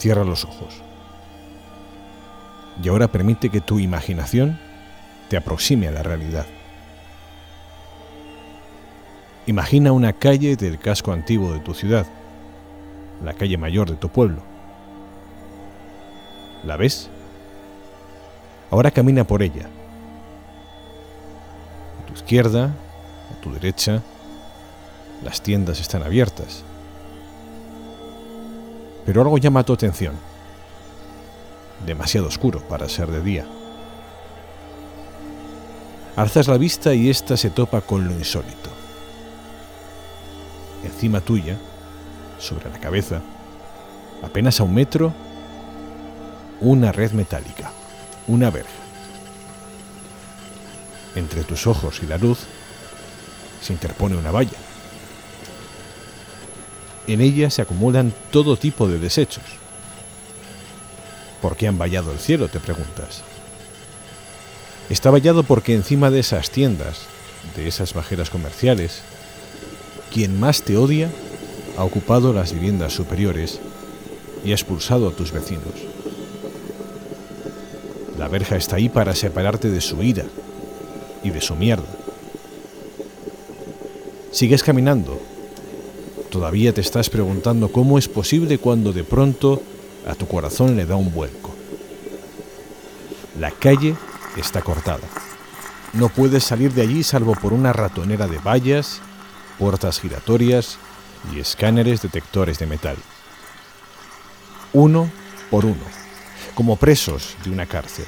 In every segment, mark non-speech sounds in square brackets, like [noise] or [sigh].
Cierra los ojos. Y ahora permite que tu imaginación te aproxime a la realidad. Imagina una calle del casco antiguo de tu ciudad, la calle mayor de tu pueblo. ¿La ves? Ahora camina por ella. A tu izquierda, a tu derecha, las tiendas están abiertas. Pero algo llama tu atención. Demasiado oscuro para ser de día. Alzas la vista y ésta se topa con lo insólito. Encima tuya, sobre la cabeza, apenas a un metro, una red metálica, una verja. Entre tus ojos y la luz se interpone una valla. En ella se acumulan todo tipo de desechos. ¿Por qué han vallado el cielo? te preguntas. Está vallado porque encima de esas tiendas, de esas bajeras comerciales, quien más te odia ha ocupado las viviendas superiores y ha expulsado a tus vecinos. La verja está ahí para separarte de su ira y de su mierda. Sigues caminando. Todavía te estás preguntando cómo es posible cuando de pronto a tu corazón le da un vuelco. La calle está cortada. No puedes salir de allí salvo por una ratonera de vallas, puertas giratorias y escáneres detectores de metal. Uno por uno, como presos de una cárcel.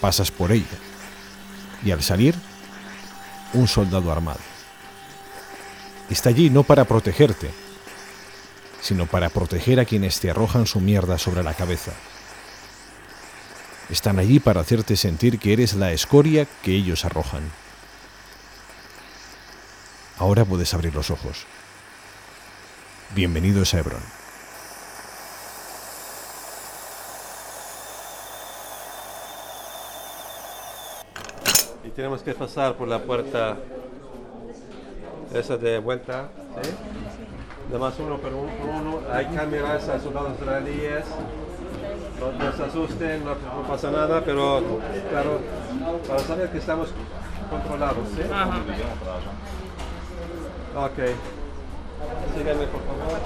Pasas por ella y al salir, un soldado armado. Está allí no para protegerte, sino para proteger a quienes te arrojan su mierda sobre la cabeza. Están allí para hacerte sentir que eres la escoria que ellos arrojan. Ahora puedes abrir los ojos. Bienvenidos a Hebrón. Y tenemos que pasar por la puerta esa de vuelta. ¿sí? Nada más uno por uno. Hay cámaras a soldados israelíes. No, no se asusten, no, no pasa nada, pero claro, para saber que estamos controlados. ¿sí? Ok. Síganme, por favor.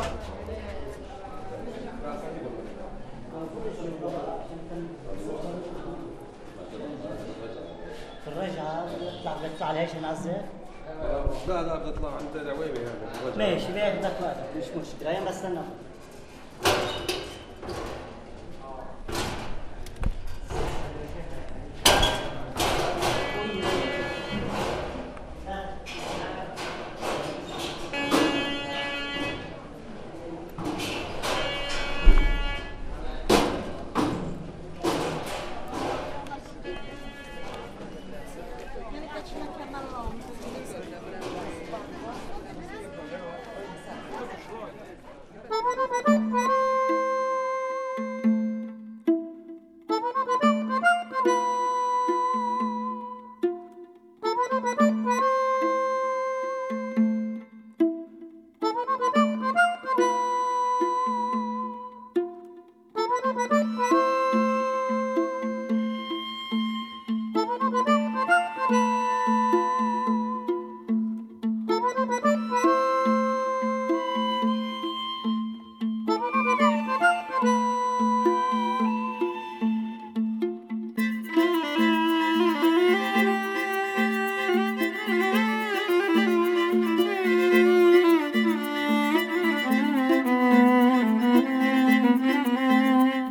في الرجعة بيطلع بيطلع على هيش نعزل لا لا بطلع. عند العويمي هذا يعني. ماشي باهي بطلع مش مشكلة. أنا بستنى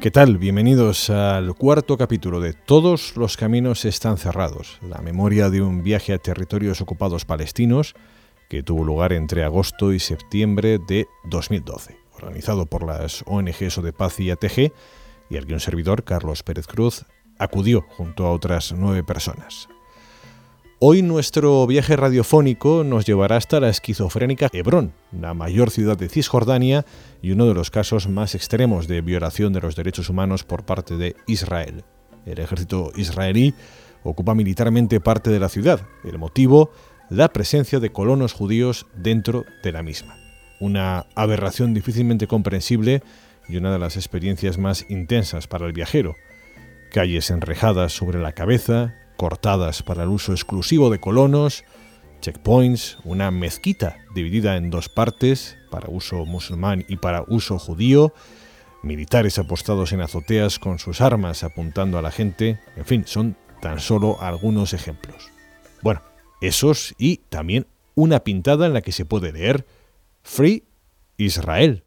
¿Qué tal? Bienvenidos al cuarto capítulo de Todos los caminos están cerrados, la memoria de un viaje a territorios ocupados palestinos que tuvo lugar entre agosto y septiembre de 2012, organizado por las ONGs de Paz y ATG, y al que un servidor, Carlos Pérez Cruz, acudió junto a otras nueve personas. Hoy nuestro viaje radiofónico nos llevará hasta la esquizofrénica Hebrón, la mayor ciudad de Cisjordania y uno de los casos más extremos de violación de los derechos humanos por parte de Israel. El ejército israelí ocupa militarmente parte de la ciudad. El motivo, la presencia de colonos judíos dentro de la misma. una aberración difícilmente comprensible y una de las experiencias más intensas para el viajero. Calles enrejadas sobre la cabeza, cortadas para el uso exclusivo de colonos, checkpoints, una mezquita dividida en dos partes, para uso musulmán y para uso judío, militares apostados en azoteas con sus armas apuntando a la gente, en fin, son tan solo algunos ejemplos. Bueno, esos y también una pintada en la que se puede leer Free Israel.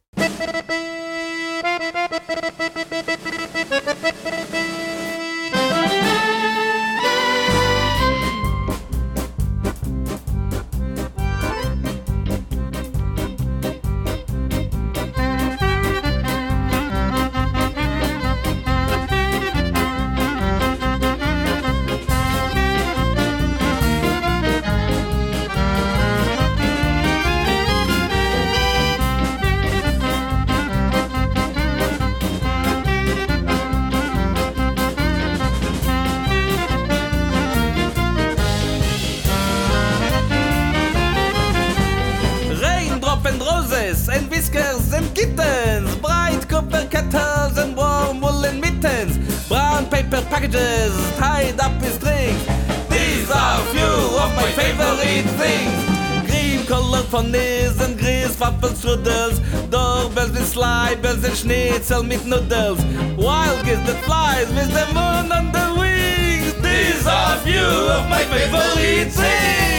Schnitzel mit Noodles Wild gives the flies with the moon on the wings These are few of my favorite things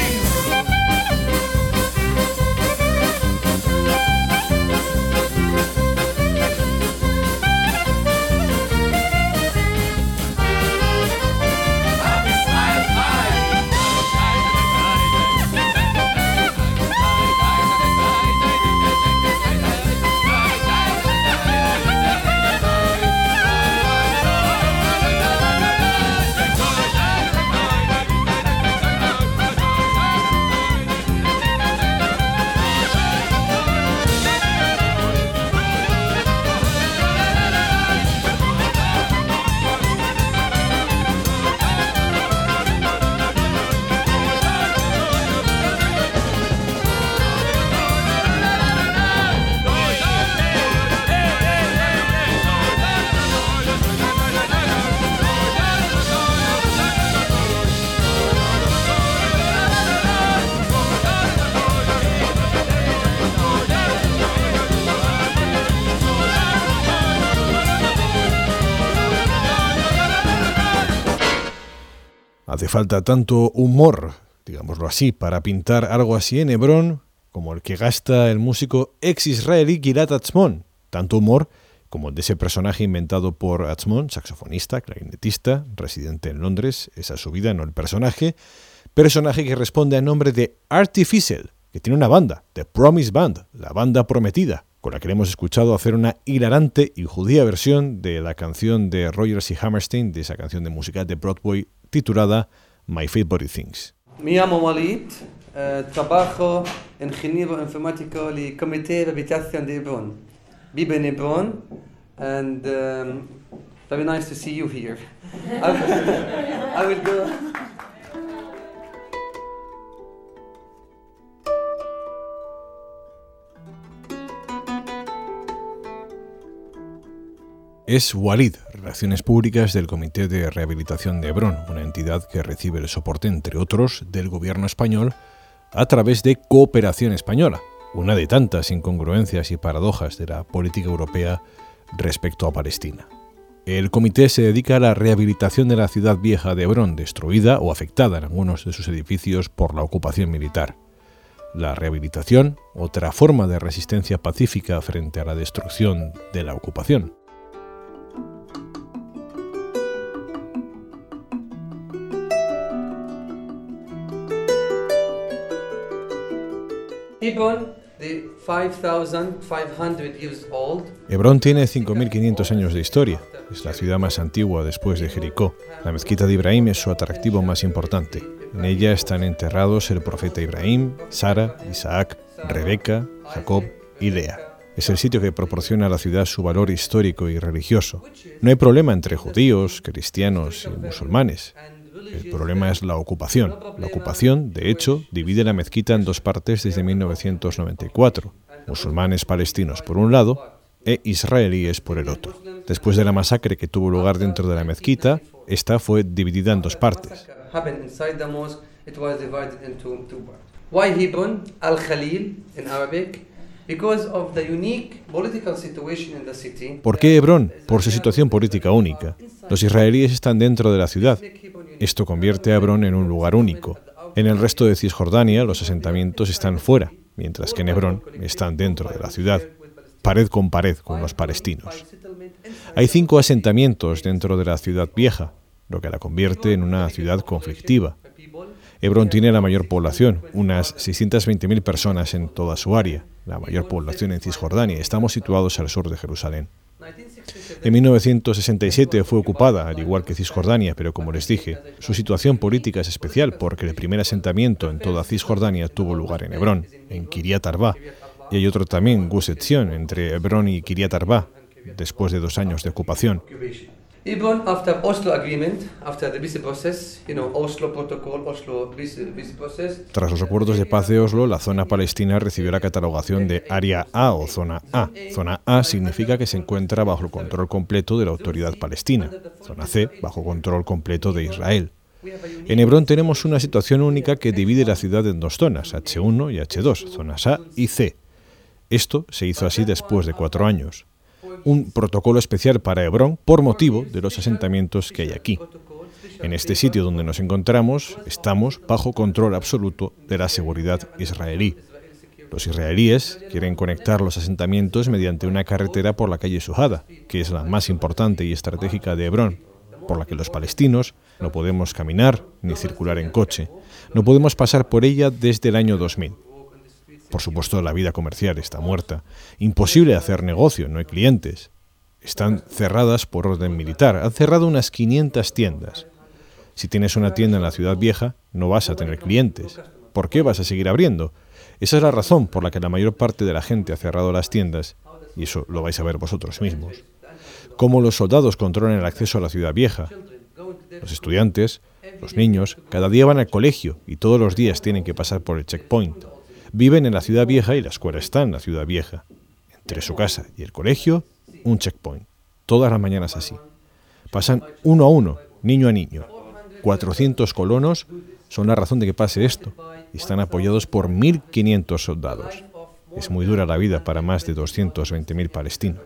Hace falta tanto humor, digámoslo así, para pintar algo así en Hebrón como el que gasta el músico ex-israelí Gilad Atzmon. Tanto humor como el de ese personaje inventado por Atzmon, saxofonista, clarinetista, residente en Londres, esa es su vida, no el personaje, personaje que responde al nombre de Artificial, que tiene una banda, The Promise Band, la banda prometida, con la que hemos escuchado hacer una hilarante y judía versión de la canción de Rogers y Hammerstein, de esa canción de música de Broadway titulada My Favorite Things. Me llamo Walid, uh, trabajo ingeniero informático del Comité de Habitación de Hebron. Vivo en Hebron and um, very nice to see you here. I will, I will go. es Walid, Relaciones Públicas del Comité de Rehabilitación de Hebrón, una entidad que recibe el soporte, entre otros, del gobierno español a través de Cooperación Española, una de tantas incongruencias y paradojas de la política europea respecto a Palestina. El comité se dedica a la rehabilitación de la ciudad vieja de Hebrón, destruida o afectada en algunos de sus edificios por la ocupación militar. La rehabilitación, otra forma de resistencia pacífica frente a la destrucción de la ocupación. Hebrón tiene 5.500 años de historia. Es la ciudad más antigua después de Jericó. La mezquita de Ibrahim es su atractivo más importante. En ella están enterrados el profeta Ibrahim, Sara, Isaac, Rebeca, Jacob y Lea. Es el sitio que proporciona a la ciudad su valor histórico y religioso. No hay problema entre judíos, cristianos y musulmanes. El problema es la ocupación. La ocupación, de hecho, divide la mezquita en dos partes desde 1994. musulmanes palestinos por un lado e israelíes por el otro. Después de la masacre que tuvo lugar dentro de la mezquita, esta fue dividida en dos partes. happened inside the mosque, it was divided into two parts. Why Hebron? Al Khalil in Arabic. Because of the unique political situation in the city. ¿Por qué Hebrón? Por su situación política única. Los israelíes están dentro de la ciudad. Esto convierte a Hebrón en un lugar único. En el resto de Cisjordania los asentamientos están fuera, mientras que en Hebrón están dentro de la ciudad, pared con pared con los palestinos. Hay cinco asentamientos dentro de la ciudad vieja, lo que la convierte en una ciudad conflictiva. Hebrón tiene la mayor población, unas 620.000 personas en toda su área, la mayor población en Cisjordania. Estamos situados al sur de Jerusalén. En 1967 fue ocupada, al igual que Cisjordania, pero como les dije, su situación política es especial porque el primer asentamiento en toda Cisjordania tuvo lugar en Hebrón, en Kiryat Arba, y hay otro también, Gus Etzion, entre Hebrón y Kiryat Arba, después de dos años de ocupación. Tras los acuerdos de paz de Oslo, la zona palestina recibió la catalogación de Área A o Zona A. Zona A significa que se encuentra bajo el control completo de la autoridad palestina. Zona C, bajo control completo de Israel. En Hebrón tenemos una situación única que divide la ciudad en dos zonas, H1 y H2, zonas A y C. Esto se hizo así después de cuatro años un protocolo especial para Hebrón por motivo de los asentamientos que hay aquí. En este sitio donde nos encontramos estamos bajo control absoluto de la seguridad israelí. Los israelíes quieren conectar los asentamientos mediante una carretera por la calle Suhada, que es la más importante y estratégica de Hebrón, por la que los palestinos no podemos caminar ni circular en coche. No podemos pasar por ella desde el año 2000. Por supuesto, la vida comercial está muerta. Imposible hacer negocio, no hay clientes. Están cerradas por orden militar. Han cerrado unas 500 tiendas. Si tienes una tienda en la ciudad vieja, no vas a tener clientes. ¿Por qué vas a seguir abriendo? Esa es la razón por la que la mayor parte de la gente ha cerrado las tiendas, y eso lo vais a ver vosotros mismos. Cómo los soldados controlan el acceso a la ciudad vieja. Los estudiantes, los niños, cada día van al colegio y todos los días tienen que pasar por el checkpoint. Viven en la ciudad vieja y la escuela está en la ciudad vieja. Entre su casa y el colegio, un checkpoint. Todas las mañanas así. Pasan uno a uno, niño a niño. 400 colonos son la razón de que pase esto y están apoyados por 1.500 soldados. Es muy dura la vida para más de 220.000 palestinos.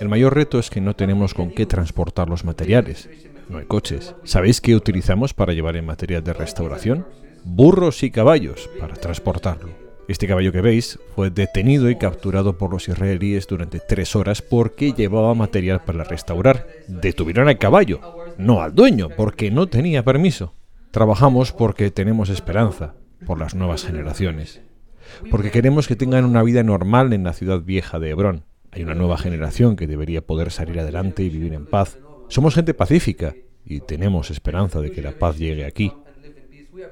El mayor reto es que no tenemos con qué transportar los materiales. No hay coches. ¿Sabéis qué utilizamos para llevar el material de restauración? Burros y caballos para transportarlo. Este caballo que veis fue detenido y capturado por los israelíes durante tres horas porque llevaba material para restaurar. Detuvieron al caballo, no al dueño, porque no tenía permiso. Trabajamos porque tenemos esperanza por las nuevas generaciones porque queremos que tengan una vida normal en la ciudad vieja de Hebrón. Hay una nueva generación que debería poder salir adelante y vivir en paz. Somos gente pacífica y tenemos esperanza de que la paz llegue aquí.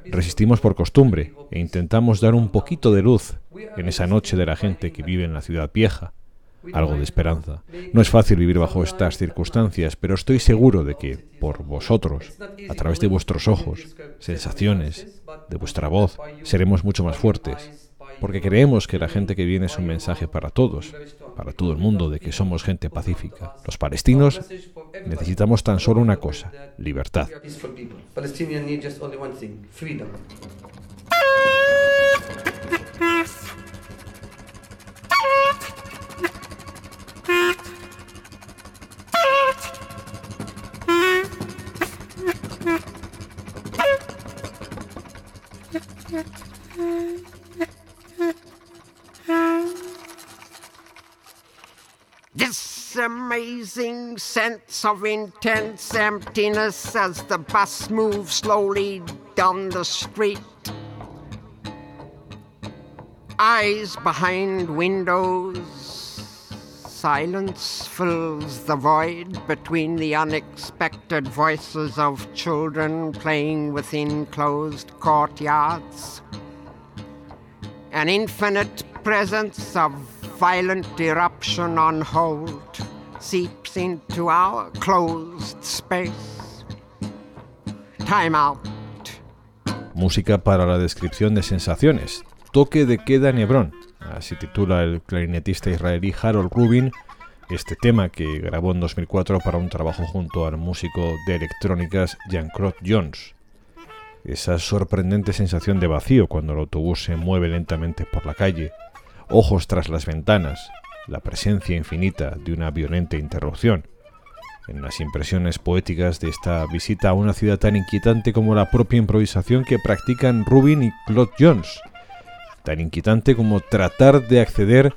Resistimos por costumbre e intentamos dar un poquito de luz en esa noche de la gente que vive en la ciudad vieja. Algo de esperanza. No es fácil vivir bajo estas circunstancias, pero estoy seguro de que, por vosotros, a través de vuestros ojos, sensaciones, de vuestra voz, seremos mucho más fuertes porque creemos que la gente que viene es un mensaje para todos, para todo el mundo, de que somos gente pacífica. Los palestinos necesitamos tan solo una cosa, libertad. This amazing sense of intense emptiness as the bus moves slowly down the street. Eyes behind windows, silence fills the void between the unexpected voices of children playing within closed courtyards. An infinite presence of violent eruption on hold seeps into our closed space. Time out. Música para la descripción de sensaciones. Toque de queda en Hebrón. Así titula el clarinetista israelí Harold Rubin este tema que grabó en 2004 para un trabajo junto al músico de electrónicas Jean-Claude Jones. Esa sorprendente sensación de vacío cuando el autobús se mueve lentamente por la calle, ojos tras las ventanas, la presencia infinita de una violenta interrupción. En las impresiones poéticas de esta visita a una ciudad tan inquietante como la propia improvisación que practican Rubin y Claude Jones, tan inquietante como tratar de acceder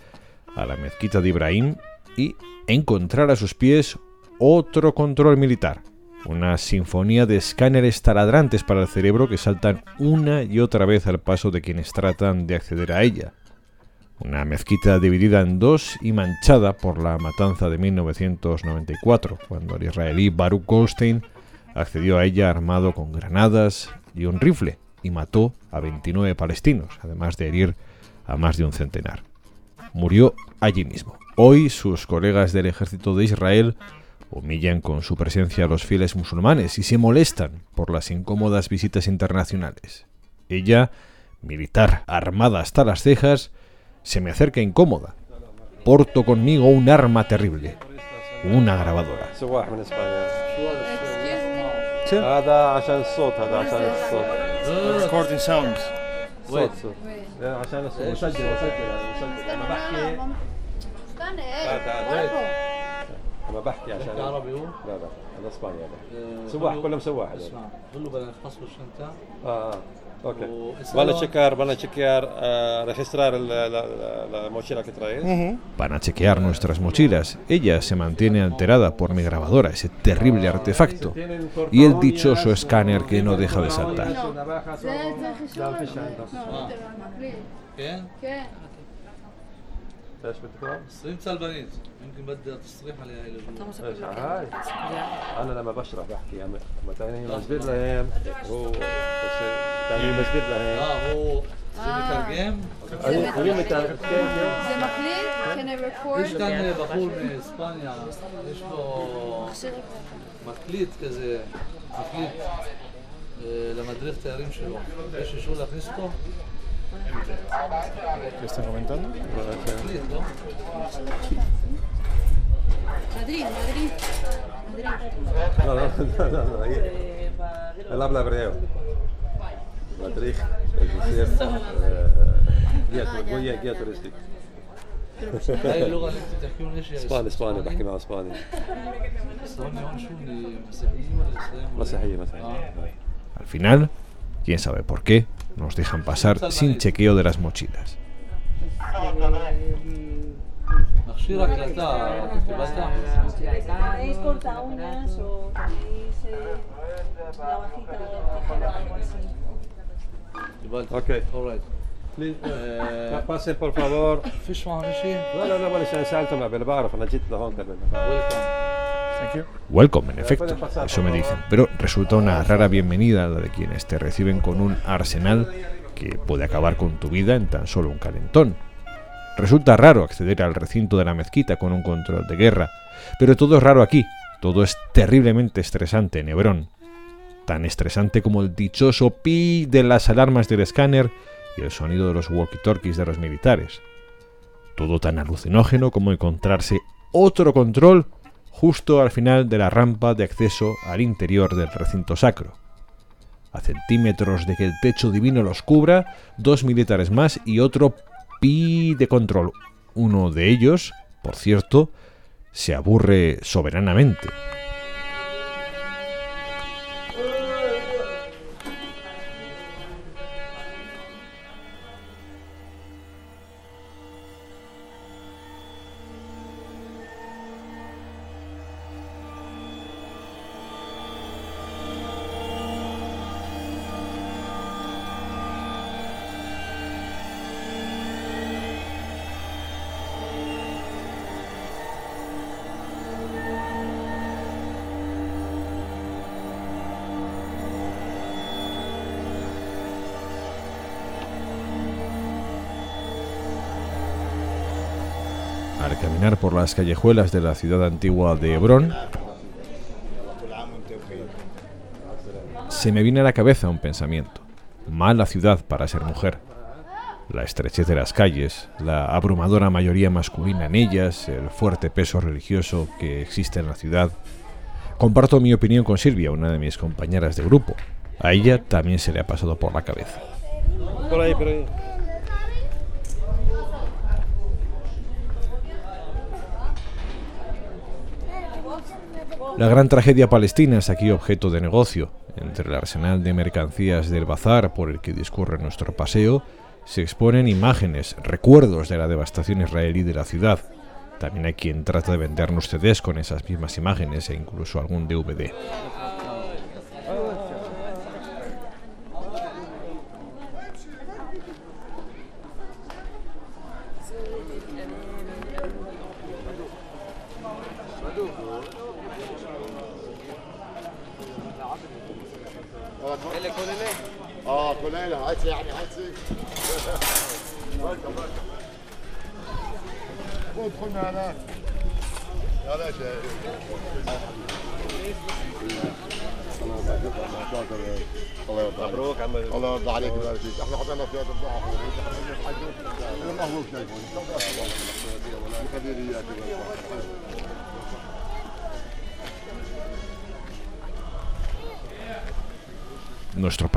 a la mezquita de Ibrahim y encontrar a sus pies otro control militar, una sinfonía de escáneres taladrantes para el cerebro que saltan una y otra vez al paso de quienes tratan de acceder a ella. Una mezquita dividida en dos y manchada por la matanza de 1994, cuando el israelí Baruch Goldstein accedió a ella armado con granadas y un rifle y mató a 29 palestinos, además de herir a más de un centenar. Murió allí mismo. Hoy sus colegas del ejército de Israel humillan con su presencia a los fieles musulmanes y se molestan por las incómodas visitas internacionales. Ella, militar armada hasta las cejas, se me acerca incómoda. Porto conmigo un arma terrible, una grabadora. سواح من اسبانيا هذا عشان الصوت هذا عشان الصوت recording sounds. صوت صوت لا، عشان الصوت مسجل مسجل هذا مسجل لما بحكي استنى تعال تعال ايه جاي. لما بحكي عشان عربي هو؟ لا لا هذا اسباني هذا آه، سواح قول له- كلهم سواح هذول. اسمع قول له بدنا نخلص الشنطة اه Van a checar, van a chequear, registrar la, mochila que traes. Van a chequear nuestras mochilas. Ella se mantiene alterada por mi grabadora, ese terrible artefacto. Y el dichoso escáner que no deja de saltar. إيش بدك تقرا؟ صريم سلفانيز يمكن بدي تصريح عليها هي هاي؟ أنا لما بشرح بحكي يعني اما ثاني مسجد لهم هو ثاني مسجد لهم آه هو مترجم هو مترجم زي ما كان ريكورد إيش كان بقول من إسبانيا؟ إيش له مكليت كذا. مكليت آه، لمدريد تيارين שלו, יש אישור להכניס אותו? ¿Qué está comentando? مكليت no? مدريد مدريد مدريد لا لا [laughs] لا لا لا هي él habla hebreo Madrid es decir guía guía guía turística [laughs] هاي اللغة اللي انت تحكيهم ايش هي؟ اسباني اسباني بحكي معه اسباني اسباني هون شو اللي مسيحيين ولا اسلام ولا- مسيحية مسيحية آه. Al final, quién sabe por qué, nos dejan pasar sin chequeo de las mochilas. مخشيرك لتا كتبتها ¿Tenéis corta uñas o tenéis eh, navajita de tijera o algo así? كتبتها اوكي alright آه، باسي por favor فيش معهم شيء لا لا لا ولا شيء سالتهم قبل بعرف انا جيت لهون قبل ويلكم Thank you. Welcome, en efecto, eso me dicen, pero resulta una rara bienvenida la de quienes te reciben con un arsenal que puede acabar con tu vida en tan solo un calentón. Resulta raro acceder al recinto de la mezquita con un control de guerra, pero todo es raro aquí, todo es terriblemente estresante en Hebrón. Tan estresante como el dichoso pi de las alarmas del escáner y el sonido de los walkie-talkies de los militares. Todo tan alucinógeno como encontrarse otro control justo al final de la rampa de acceso al interior del recinto sacro. A centímetros de que el techo divino los cubra, dos militares más y otro pi de control. Uno de ellos, por cierto, se aburre soberanamente. Por las callejuelas de la ciudad antigua de Hebrón, se me viene a la cabeza un pensamiento. Mala ciudad para ser mujer. La estrechez de las calles, la abrumadora mayoría masculina en ellas, el fuerte peso religioso que existe en la ciudad. Comparto mi opinión con Silvia, una de mis compañeras de grupo. A ella también se le ha pasado por la cabeza. Por ahí, por ahí. La gran tragedia palestina es aquí objeto de negocio. Entre el arsenal de mercancías del bazar por el que discurre nuestro paseo, se exponen imágenes, recuerdos de la devastación israelí de la ciudad. También hay quien trata de vendernos CDs con esas mismas imágenes e incluso algún DVD.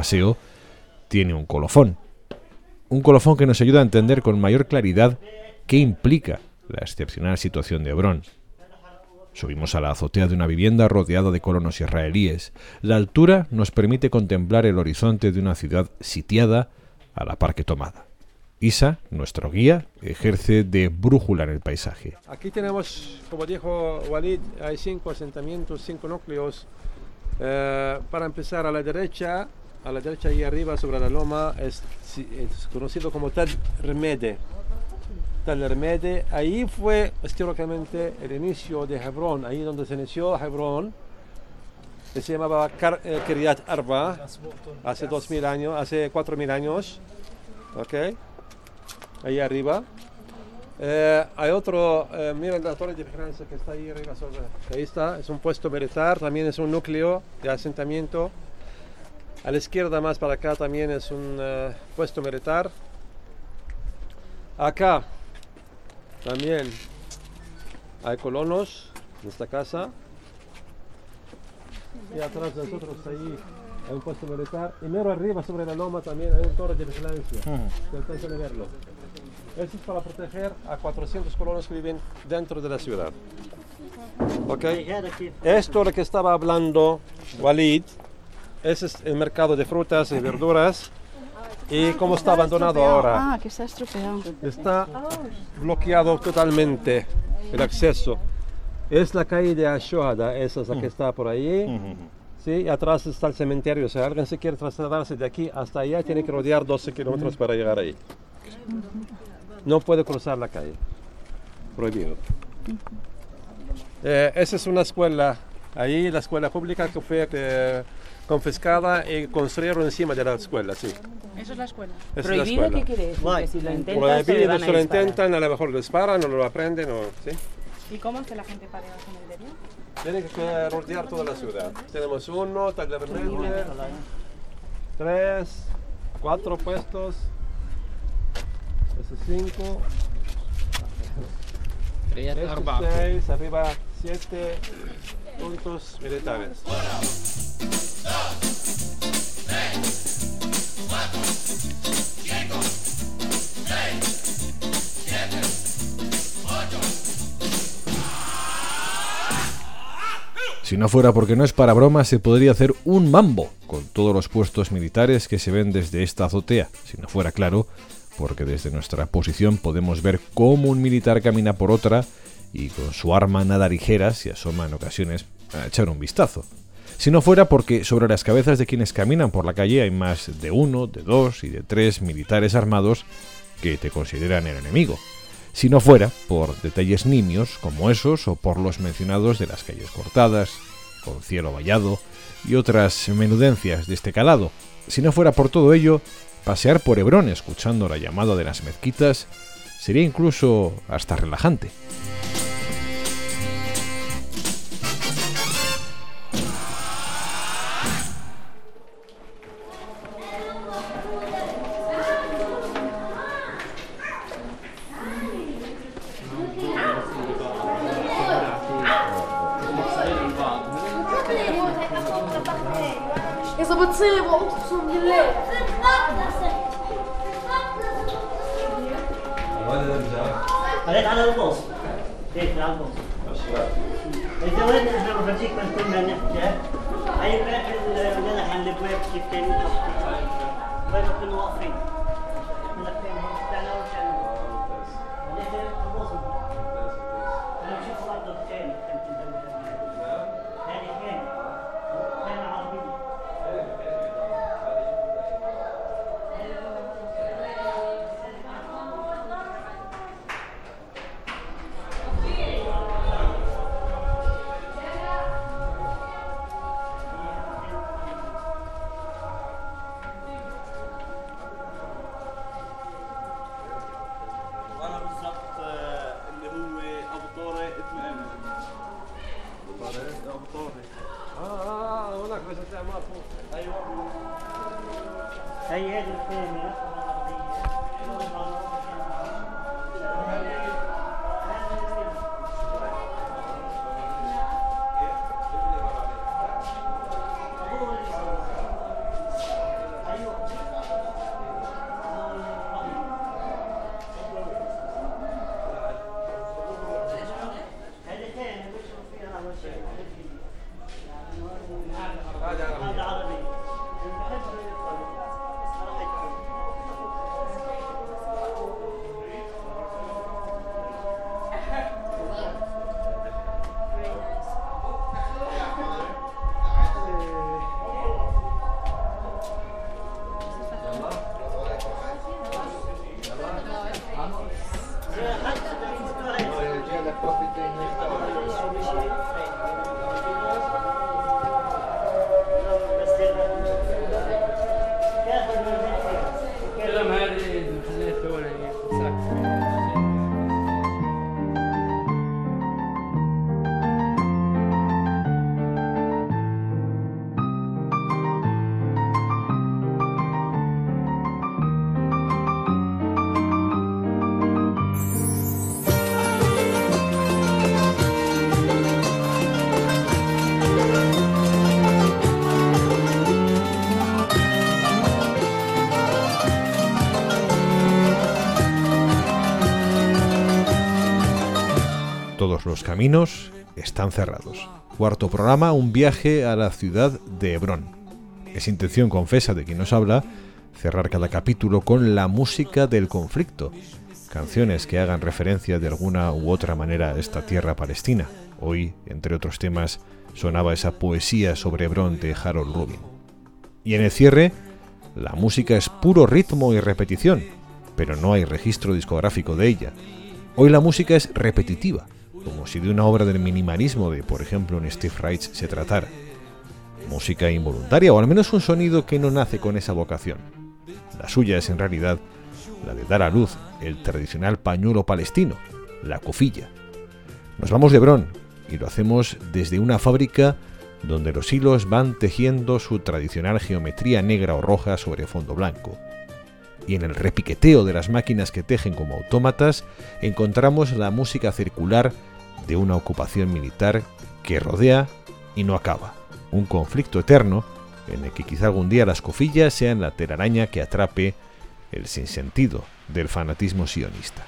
Paseo tiene un colofón. Un colofón que nos ayuda a entender con mayor claridad qué implica la excepcional situación de Hebrón. Subimos a la azotea de una vivienda rodeada de colonos israelíes. La altura nos permite contemplar el horizonte de una ciudad sitiada a la par que tomada. Isa, nuestro guía, ejerce de brújula en el paisaje. Aquí tenemos, como dijo Walid, hay cinco asentamientos, cinco núcleos. Eh, para empezar a la derecha, a la derecha y arriba sobre la loma es, es conocido como Tal Remede. Tal Remede, ahí fue históricamente el inicio de Hebrón, ahí donde se inició Hebrón, que se llamaba Kar- eh, Kiryat Arba, hace dos mil años, hace cuatro mil años, ¿ok? Ahí arriba. Eh, hay otro, eh, miren la torre de vigilancia que está ahí arriba. sobre- ahí está, es un puesto militar, también es un núcleo de asentamiento. A la izquierda más para acá también es un eh, puesto militar. Acá también hay colonos en esta casa. Y atrás de nosotros ahí hay un puesto militar. Y mero arriba sobre la loma también hay una torre de vigilancia. que alcanzan a verlo. Eso es para proteger a 400 colonos que viven dentro de la ciudad. ¿Ok? Esto lo que estaba hablando Walid, ese es el mercado de frutas y verduras. Y cómo está abandonado ahora. Ah, que está estropeado. Está bloqueado totalmente el acceso. Es la calle de Ashoada, esa es la que está por ahí. Sí, y atrás está el cementerio. Si alguien se quiere trasladarse de aquí hasta allá, tiene que rodear 12 kilómetros para llegar ahí. No puede cruzar la calle. Prohibido. Eh, esa es una escuela. Ahí la escuela pública que fue eh, confiscada y construyeron encima de la escuela, sí. Eso es la escuela. Esa es la ¿Prohibido escuela. qué quiere decir? Que si lo intentan, se le Prohibido, a lo intentan, a lo mejor lo disparan o lo aprenden, o, ¿sí? ¿Y cómo hace la gente para ir al cementerio? Tienen que rodear toda la ciudad. Tenemos uno, tal de repente, tres, cuatro puestos, esos cinco, estos seis, arriba siete puntos militares. Si no fuera porque no es para broma, se podría hacer un mambo con todos los puestos militares que se ven desde esta azotea. Si no fuera claro, porque desde nuestra posición podemos ver cómo un militar camina por otra y con su arma nada ligera se asoma en ocasiones a echar un vistazo. Si no fuera porque sobre las cabezas de quienes caminan por la calle hay más de uno, de dos y de tres militares armados que te consideran el enemigo. Si no fuera por detalles nimios como esos o por los mencionados de las calles cortadas, con cielo vallado y otras menudencias de este calado. Si no fuera por todo ello, pasear por Hebrón escuchando la llamada de las mezquitas sería incluso hasta relajante. Los caminos están cerrados. Cuarto programa, un viaje a la ciudad de Hebrón. Es intención confesa de quien nos habla cerrar cada capítulo con la música del conflicto, canciones que hagan referencia de alguna u otra manera a esta tierra palestina. Hoy, entre otros temas, sonaba esa poesía sobre Hebrón de Harold Rubin. Y en el cierre, la música es puro ritmo y repetición, pero no hay registro discográfico de ella. Hoy la música es repetitiva, como si de una obra del minimalismo de, por ejemplo, un Steve Reich se tratara. Música involuntaria, o al menos un sonido que no nace con esa vocación. La suya es en realidad la de dar a luz el tradicional pañuelo palestino, la cofilla. Nos vamos de Hebrón y lo hacemos desde una fábrica donde los hilos van tejiendo su tradicional geometría negra o roja sobre fondo blanco. Y en el repiqueteo de las máquinas que tejen como autómatas encontramos la música circular de una ocupación militar que rodea y no acaba. Un conflicto eterno en el que quizá algún día las cofillas sean la telaraña que atrape el sinsentido del fanatismo sionista.